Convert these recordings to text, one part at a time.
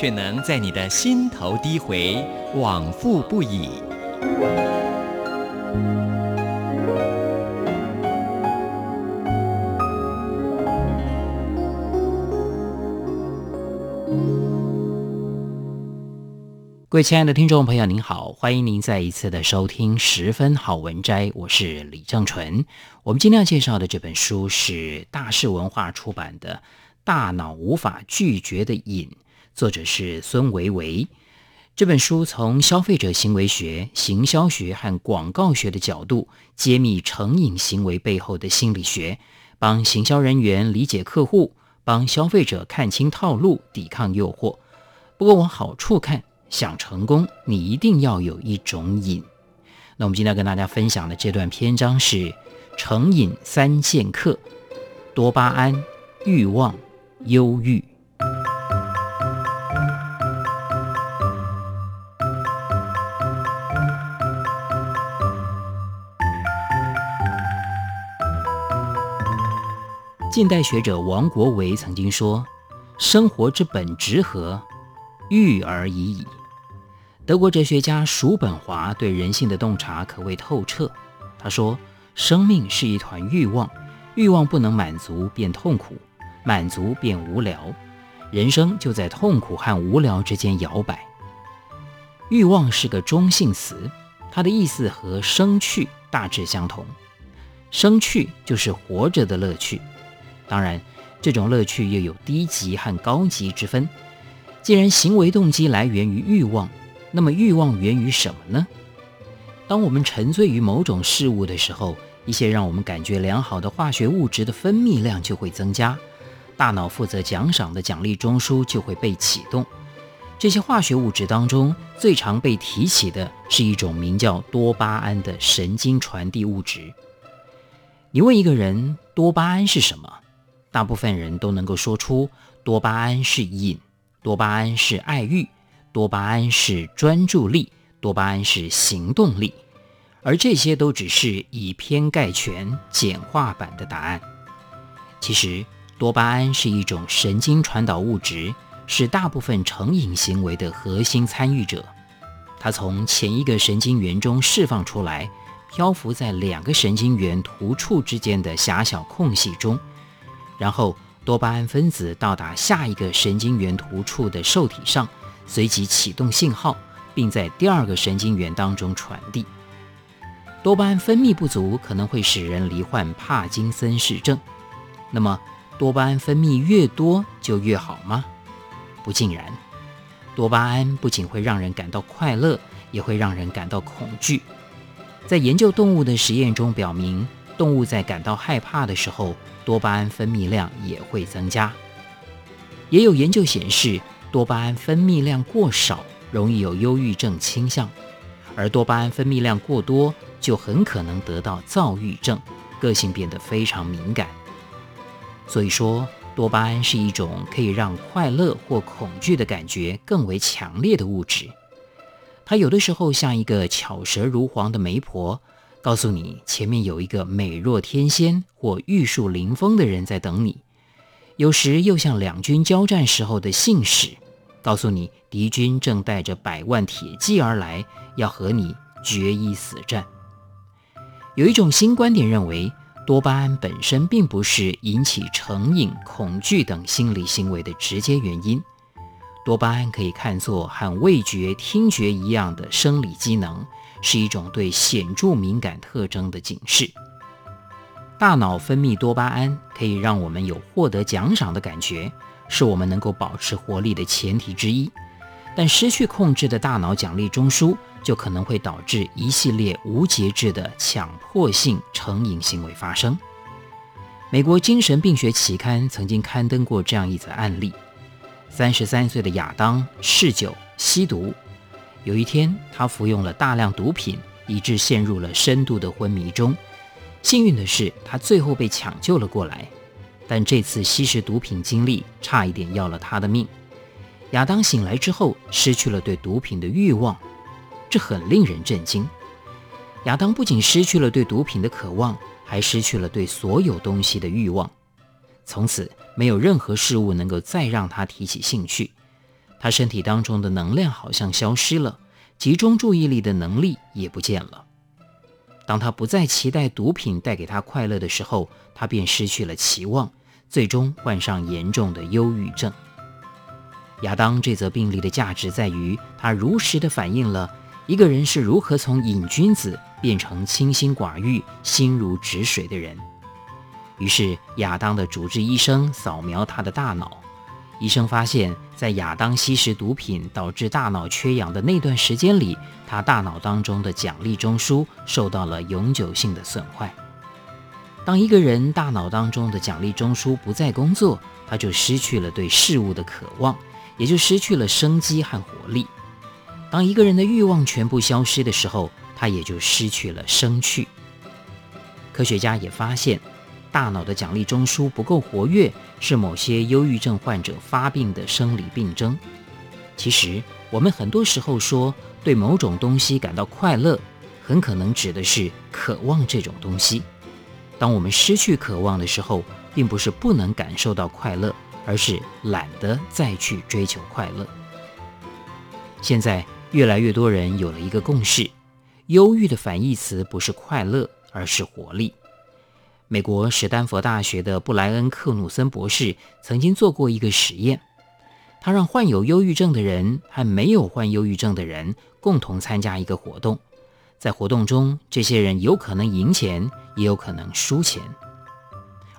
却能在你的心头低回，往复不已。各位亲爱的听众朋友，您好，欢迎您再一次的收听《十分好文摘》，我是李正纯。我们今天要介绍的这本书是大是文化出版的《大脑无法拒绝的瘾》，作者是孙维维。这本书从消费者行为学、行销学和广告学的角度揭秘成瘾行为背后的心理学，帮行销人员理解客户，帮消费者看清套路，抵抗诱惑。不过往好处看。想成功，你一定要有一种瘾。那我们今天跟大家分享的这段篇章是成瘾三剑客：多巴胺、欲望、忧郁。近代学者王国维曾经说：“生活之本质何？欲而已矣。”德国哲学家叔本华对人性的洞察可谓透彻。他说：“生命是一团欲望，欲望不能满足便痛苦，满足便无聊，人生就在痛苦和无聊之间摇摆。欲望是个中性词，它的意思和生趣大致相同。生趣就是活着的乐趣，当然，这种乐趣又有低级和高级之分。既然行为动机来源于欲望，那么欲望源于什么呢？当我们沉醉于某种事物的时候，一些让我们感觉良好的化学物质的分泌量就会增加，大脑负责奖赏的奖励中枢就会被启动。这些化学物质当中最常被提起的是一种名叫多巴胺的神经传递物质。你问一个人多巴胺是什么，大部分人都能够说出多巴胺是瘾，多巴胺是爱欲。多巴胺是专注力，多巴胺是行动力，而这些都只是以偏概全、简化版的答案。其实，多巴胺是一种神经传导物质，是大部分成瘾行为的核心参与者。它从前一个神经元中释放出来，漂浮在两个神经元突触之间的狭小空隙中，然后多巴胺分子到达下一个神经元突触的受体上。随即启动信号，并在第二个神经元当中传递。多巴胺分泌不足可能会使人罹患帕金森氏症。那么，多巴胺分泌越多就越好吗？不尽然。多巴胺不仅会让人感到快乐，也会让人感到恐惧。在研究动物的实验中表明，动物在感到害怕的时候，多巴胺分泌量也会增加。也有研究显示，多巴胺分泌量过少，容易有忧郁症倾向；而多巴胺分泌量过多，就很可能得到躁郁症，个性变得非常敏感。所以说，多巴胺是一种可以让快乐或恐惧的感觉更为强烈的物质。它有的时候像一个巧舌如簧的媒婆，告诉你前面有一个美若天仙或玉树临风的人在等你。有时又像两军交战时候的信使，告诉你敌军正带着百万铁骑而来，要和你决一死战。有一种新观点认为，多巴胺本身并不是引起成瘾、恐惧等心理行为的直接原因。多巴胺可以看作和味觉、听觉一样的生理机能，是一种对显著敏感特征的警示。大脑分泌多巴胺可以让我们有获得奖赏的感觉，是我们能够保持活力的前提之一。但失去控制的大脑奖励中枢，就可能会导致一系列无节制的强迫性成瘾行为发生。美国精神病学期刊曾经刊登过这样一则案例：三十三岁的亚当嗜酒吸毒，有一天，他服用了大量毒品，以致陷入了深度的昏迷中。幸运的是，他最后被抢救了过来。但这次吸食毒品经历差一点要了他的命。亚当醒来之后，失去了对毒品的欲望，这很令人震惊。亚当不仅失去了对毒品的渴望，还失去了对所有东西的欲望。从此，没有任何事物能够再让他提起兴趣。他身体当中的能量好像消失了，集中注意力的能力也不见了。当他不再期待毒品带给他快乐的时候，他便失去了期望。最终患上严重的忧郁症。亚当这则病例的价值在于，他如实的反映了一个人是如何从瘾君子变成清心寡欲、心如止水的人。于是，亚当的主治医生扫描他的大脑，医生发现，在亚当吸食毒品导致大脑缺氧的那段时间里，他大脑当中的奖励中枢受到了永久性的损坏。当一个人大脑当中的奖励中枢不再工作，他就失去了对事物的渴望，也就失去了生机和活力。当一个人的欲望全部消失的时候，他也就失去了生趣。科学家也发现，大脑的奖励中枢不够活跃，是某些忧郁症患者发病的生理病征。其实，我们很多时候说对某种东西感到快乐，很可能指的是渴望这种东西。当我们失去渴望的时候，并不是不能感受到快乐，而是懒得再去追求快乐。现在越来越多人有了一个共识：忧郁的反义词不是快乐，而是活力。美国史丹佛大学的布莱恩·克努森博士曾经做过一个实验，他让患有忧郁症的人和没有患忧郁症的人共同参加一个活动。在活动中，这些人有可能赢钱，也有可能输钱。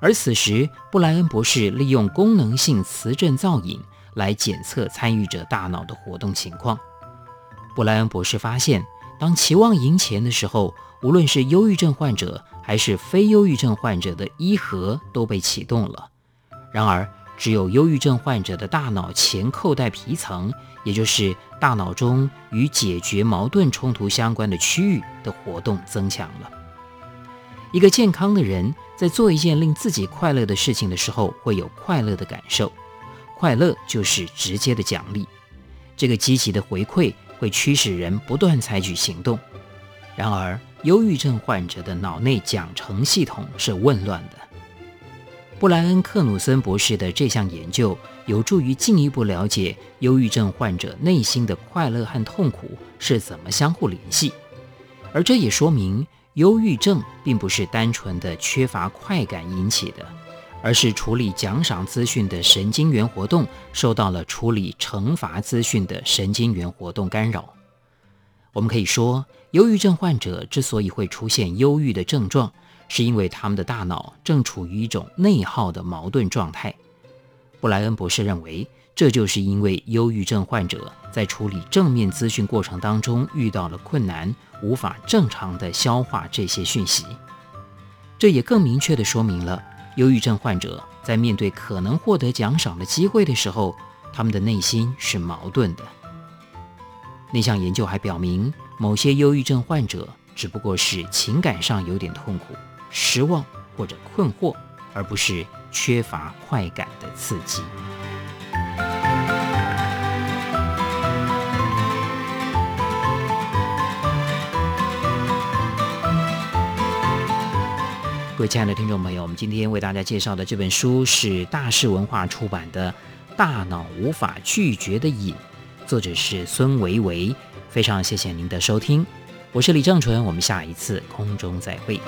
而此时，布莱恩博士利用功能性磁振造影来检测参与者大脑的活动情况。布莱恩博士发现，当期望赢钱的时候，无论是忧郁症患者还是非忧郁症患者的医核都被启动了。然而，只有忧郁症患者的大脑前扣带皮层，也就是大脑中与解决矛盾冲突相关的区域的活动增强了。一个健康的人在做一件令自己快乐的事情的时候，会有快乐的感受，快乐就是直接的奖励。这个积极的回馈会驱使人不断采取行动。然而，忧郁症患者的脑内奖惩系统是紊乱的。布莱恩·克努森博士的这项研究有助于进一步了解忧郁症患者内心的快乐和痛苦是怎么相互联系，而这也说明忧郁症并不是单纯的缺乏快感引起的，而是处理奖赏资讯的神经元活动受到了处理惩罚资讯的神经元活动干扰。我们可以说，忧郁症患者之所以会出现忧郁的症状，是因为他们的大脑正处于一种内耗的矛盾状态。布莱恩博士认为，这就是因为忧郁症患者在处理正面资讯过程当中遇到了困难，无法正常地消化这些讯息。这也更明确地说明了，忧郁症患者在面对可能获得奖赏的机会的时候，他们的内心是矛盾的。那项研究还表明，某些忧郁症患者只不过是情感上有点痛苦。失望或者困惑，而不是缺乏快感的刺激。各位亲爱的听众朋友，我们今天为大家介绍的这本书是大是文化出版的《大脑无法拒绝的瘾》，作者是孙维维。非常谢谢您的收听，我是李正淳，我们下一次空中再会。